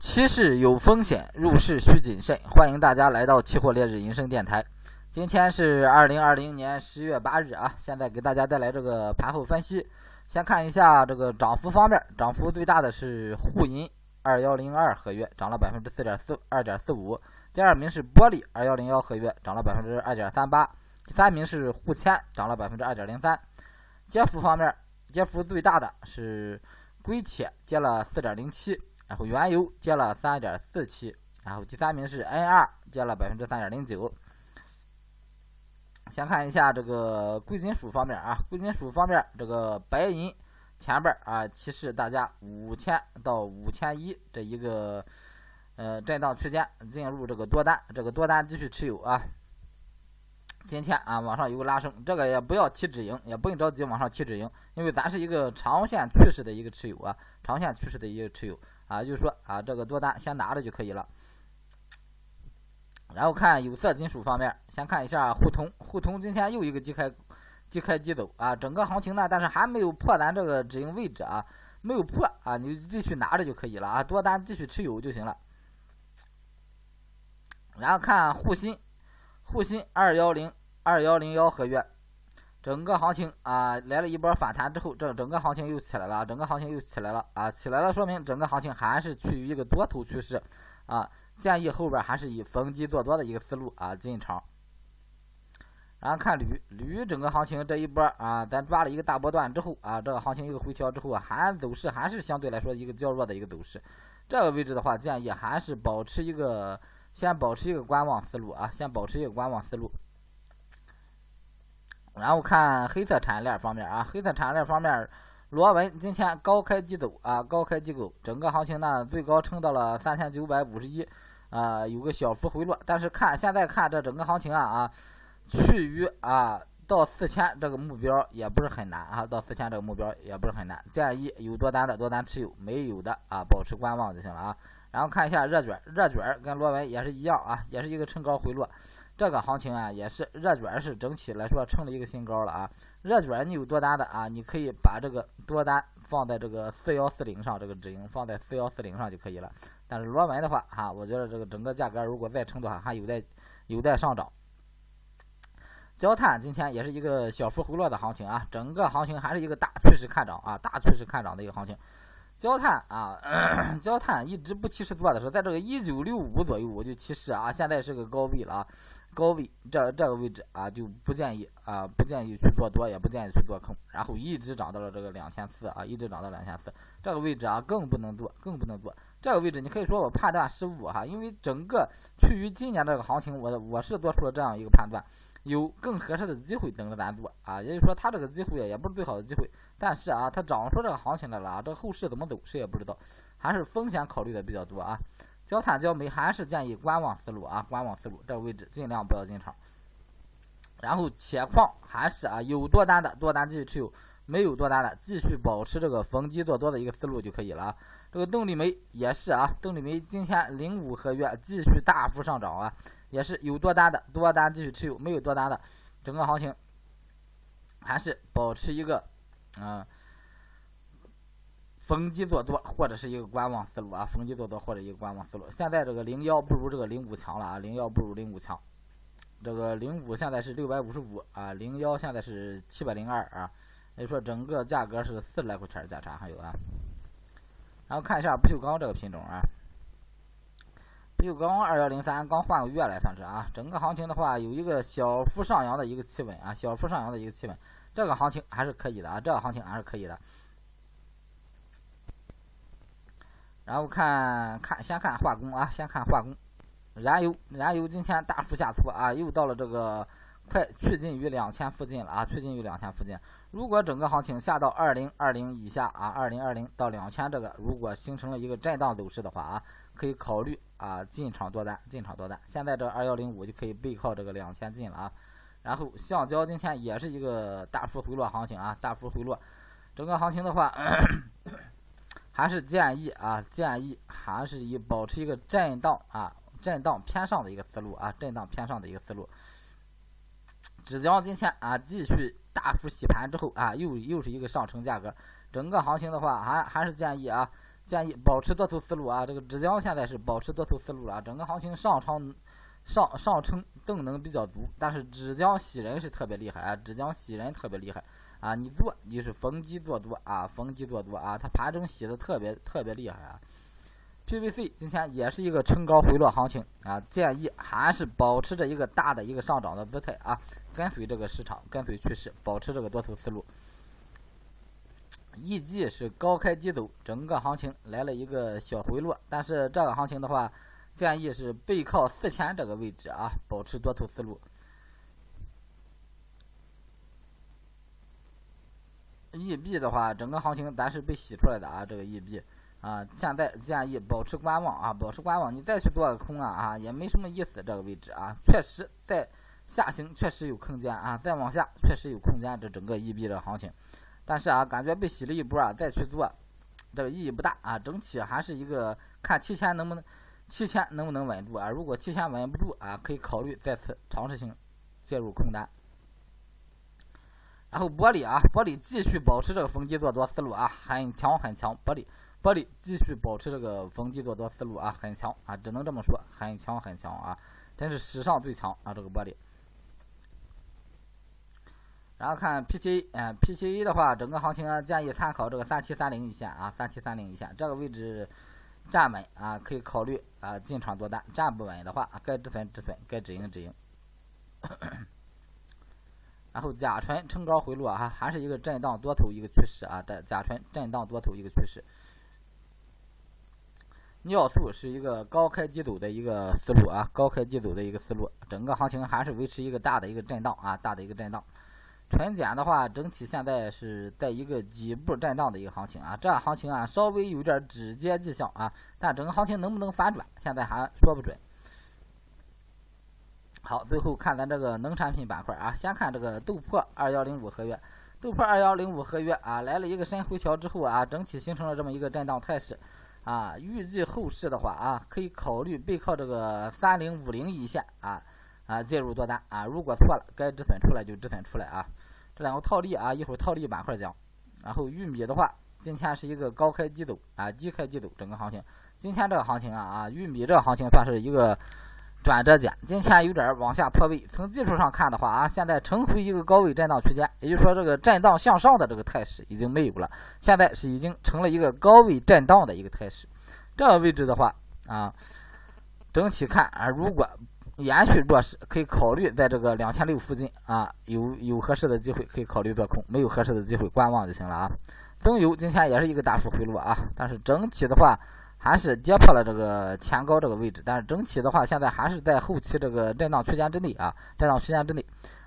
期市有风险，入市需谨慎。欢迎大家来到期货烈日银声电台。今天是二零二零年十月八日啊，现在给大家带来这个盘后分析。先看一下这个涨幅方面，涨幅最大的是沪银二幺零二合约，涨了百分之四点四二点四五。第二名是玻璃二幺零幺合约，涨了百分之二点三八。第三名是沪铅，涨了百分之二点零三。跌幅方面，跌幅最大的是硅铁，跌了四点零七。然后原油跌了三点四七，然后第三名是 N 二跌了百分之三点零九。先看一下这个贵金属方面啊，贵金属方面这个白银前边啊，提示大家五千到五千一这一个呃震荡区间进入这个多单，这个多单继续持有啊。今天啊，往上有个拉升，这个也不要提止盈，也不用着急往上提止盈，因为咱是一个长线趋势的一个持有啊，长线趋势的一个持有。啊，就是说啊，这个多单先拿着就可以了。然后看有色金属方面，先看一下沪铜，沪铜今天又一个低开，低开低走啊，整个行情呢，但是还没有破咱这个止盈位置啊，没有破啊，你继续拿着就可以了啊，多单继续持有就行了。然后看沪锌，沪锌二幺零二幺零幺合约。整个行情啊来了一波反弹之后，这整个行情又起来了，整个行情又起来了啊，起来了说明整个行情还是处于一个多头趋势啊，建议后边还是以逢低做多的一个思路啊进场。然后看铝，铝整个行情这一波啊，咱抓了一个大波段之后啊，这个行情一个回调之后啊，还走势还是相对来说一个较弱的一个走势，这个位置的话，建议还是保持一个先保持一个观望思路啊，先保持一个观望思路。然后看黑色产业链方面啊，黑色产业链方面，螺纹今天高开低走啊，高开低走，整个行情呢最高撑到了三千九百五十一，啊，有个小幅回落，但是看现在看这整个行情啊啊，趋于啊到四千这个目标也不是很难啊，到四千这个目标也不是很难，建议有多单的多单持有，没有的啊保持观望就行了啊。然后看一下热卷，热卷跟螺纹也是一样啊，也是一个冲高回落。这个行情啊，也是热卷是整体来说成了一个新高了啊。热卷你有多单的啊，你可以把这个多单放在这个四幺四零上，这个止盈放在四幺四零上就可以了。但是螺纹的话哈，我觉得这个整个价格如果再撑的话，还有待有待上涨。焦炭今天也是一个小幅回落的行情啊，整个行情还是一个大趋势看涨啊，大趋势看涨的一个行情。焦炭啊，焦炭一直不提示做的时候，在这个一九六五左右我就提示啊，现在是个高位了啊。高位这这个位置啊，就不建议啊，不建议去做多，也不建议去做空。然后一直涨到了这个两千四啊，一直涨到两千四，这个位置啊更不能做，更不能做。这个位置你可以说我判断失误哈，因为整个趋于今年这个行情，我我是做出了这样一个判断，有更合适的机会等着咱做啊。也就是说，它这个机会也不是最好的机会，但是啊，它涨出这个行情来了啊，这后市怎么走谁也不知道，还是风险考虑的比较多啊。焦炭、焦煤还是建议观望思路啊，观望思路，这个位置尽量不要进场。然后铁矿还是啊，有多单的多单继续持有，没有多单的继续保持这个逢低做多的一个思路就可以了啊。这个动力煤也是啊，动力煤今天零五合约继续大幅上涨啊，也是有多单的多单继续持有，没有多单的，整个行情还是保持一个嗯。逢低做多，或者是一个观望思路啊，逢低做多或者一个观望思路。现在这个零幺不如这个零五强了啊，零幺不如零五强。这个零五现在是六百五十五啊，零幺现在是七百零二啊，也就说整个价格是四十来块钱价差还有啊。然后看一下不锈钢这个品种啊，又刚二幺零三刚换个月来算是啊，整个行情的话有一个小幅上扬的一个企稳啊，小幅上扬的一个企稳，这个行情还是可以的啊，这个行情还是可以的。然后看看，先看化工啊，先看化工，燃油，燃油今天大幅下挫啊，又到了这个快趋近于两千附近了啊，趋近于两千附近。如果整个行情下到二零二零以下啊，二零二零到两千这个，如果形成了一个震荡走势的话啊，可以考虑啊进场多单，进场多单。现在这二幺零五就可以背靠这个两千进了啊。然后橡胶今天也是一个大幅回落行情啊，大幅回落，整个行情的话。还是建议啊，建议还是以保持一个震荡啊，震荡偏上的一个思路啊，震荡偏上的一个思路。只将今天啊继续大幅洗盘之后啊，又又是一个上升价格，整个行情的话还还是建议啊，建议保持多头思路啊。这个浙江现在是保持多头思路了啊，整个行情上长上上冲动能比较足，但是浙江喜人是特别厉害啊，浙江喜人特别厉害啊，你做你是逢低做多啊，逢低做多啊，它盘中洗的特别特别厉害啊。PVC 今天也是一个冲高回落行情啊，建议还是保持着一个大的一个上涨的姿态啊，跟随这个市场，跟随趋势，保持这个多头思路。一季是高开低走，整个行情来了一个小回落，但是这个行情的话，建议是背靠四千这个位置啊，保持多头思路。E B 的话，整个行情咱是被洗出来的啊，这个 E B。啊，现在建议保持观望啊，保持观望。你再去做个空啊啊，也没什么意思。这个位置啊，确实在下行，确实有空间啊，再往下确实有空间。这整个 E B 的行情，但是啊，感觉被洗了一波啊，再去做，这个意义不大啊。整体还是一个看期前能不能，期前能不能稳住啊？如果期前稳不住啊，可以考虑再次尝试性介入空单。然后玻璃啊，玻璃继续保持这个逢低做多思路啊，很强很强，玻璃。玻璃继续保持这个逢低做多思路啊，很强啊，只能这么说，很强很强啊，真是史上最强啊，这个玻璃。然后看 PTA，嗯，PTA 的话，整个行情啊，建议参考这个三七三零一线啊，三七三零一线这个位置站稳啊，可以考虑啊进场做单；站不稳的话，该止损止损，该止盈止盈。然后甲醇冲高回落啊，还是一个震荡多头一个趋势啊，这甲醇震荡多头一个趋势。尿素是一个高开低走的一个思路啊，高开低走的一个思路，整个行情还是维持一个大的一个震荡啊，大的一个震荡。纯碱的话，整体现在是在一个底部震荡的一个行情啊，这行情啊稍微有点止跌迹象啊，但整个行情能不能反转，现在还说不准。好，最后看咱这个农产品板块啊，先看这个豆粕二幺零五合约，豆粕二幺零五合约啊，来了一个深回调之后啊，整体形成了这么一个震荡态势。啊，预计后市的话啊，可以考虑背靠这个三零五零一线啊啊介入多单啊。如果错了，该止损出来就止损出来啊。这两个套利啊，一会儿套利板块讲。然后玉米的话，今天是一个高开低走啊，低开低走整个行情。今天这个行情啊啊，玉米这个行情算是一个。转折点，今天有点往下破位。从技术上看的话啊，现在重回一个高位震荡区间，也就是说这个震荡向上的这个态势已经没有了，现在是已经成了一个高位震荡的一个态势。这个位置的话啊，整体看啊，如果延续弱势，可以考虑在这个两千六附近啊，有有合适的机会可以考虑做空，没有合适的机会观望就行了啊。中油今天也是一个大幅回落啊，但是整体的话。还是跌破了这个前高这个位置，但是整体的话，现在还是在后期这个震荡区间之内啊，震荡区间之内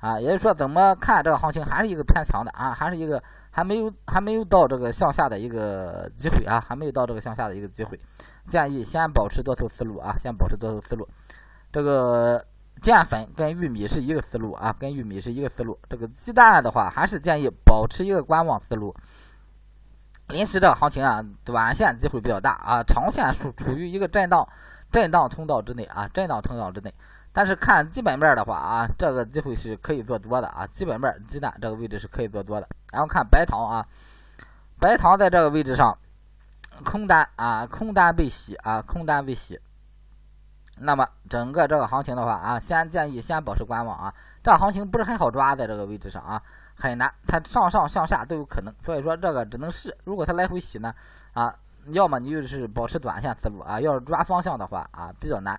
啊，也就是说，怎么看这个行情还是一个偏强的啊，还是一个还没有还没有到这个向下的一个机会啊，还没有到这个向下的一个机会，建议先保持多头思路啊，先保持多头思路。这个淀粉跟玉米是一个思路啊，跟玉米是一个思路。这个鸡蛋的话，还是建议保持一个观望思路。临时这个行情啊，短线机会比较大啊，长线处处于一个震荡震荡通道之内啊，震荡通道之内。但是看基本面的话啊，这个机会是可以做多的啊，基本面鸡蛋这个位置是可以做多的。然后看白糖啊，白糖在这个位置上空单啊，空单被洗啊，空单被洗。那么整个这个行情的话啊，先建议先保持观望啊，这个行情不是很好抓，在这个位置上啊。很难，它上上向下都有可能，所以说这个只能试。如果它来回洗呢，啊，要么你就是保持短线思路啊，要是抓方向的话啊，比较难。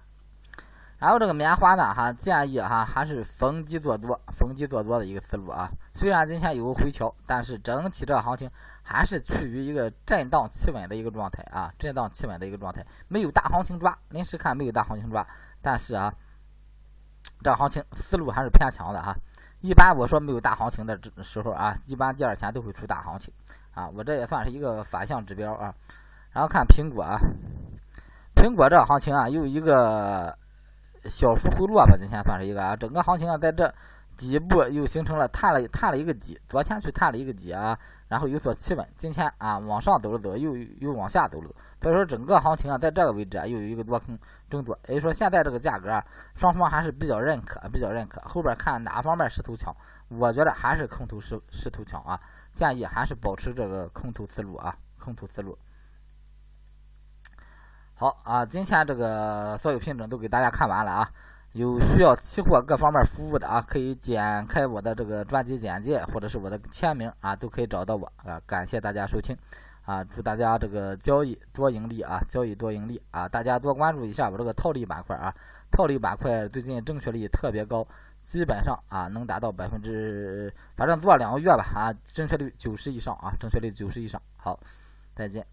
然后这个棉花呢，哈，建议哈还是逢低做多，逢低做多的一个思路啊。虽然今天有个回调，但是整体这个行情还是处于一个震荡企稳的一个状态啊，震荡企稳的一个状态，没有大行情抓。临时看没有大行情抓，但是啊，这行情思路还是偏强的哈。一般我说没有大行情的时候啊，一般第二天都会出大行情啊，我这也算是一个反向指标啊。然后看苹果啊，苹果这行情啊，又一个小幅回落吧，今天算是一个啊，整个行情啊在这。底部又形成了探了探了一个底，昨天去探了一个底啊，然后有所企稳，今天啊往上走了走，又又往下走了，所以说整个行情啊在这个位置啊又有一个多空争夺，也就说现在这个价格啊双方还是比较认可，比较认可，后边看哪方面势头强，我觉得还是空头势势头强啊，建议还是保持这个空头思路啊，空头思路。好啊，今天这个所有品种都给大家看完了啊。有需要期货各方面服务的啊，可以点开我的这个专辑简介或者是我的签名啊，都可以找到我啊。感谢大家收听啊，祝大家这个交易多盈利啊，交易多盈利啊！大家多关注一下我这个套利板块啊，套利板块最近正确率特别高，基本上啊能达到百分之，反正做两个月吧啊，正确率九十以上啊，正确率九十以上。好，再见。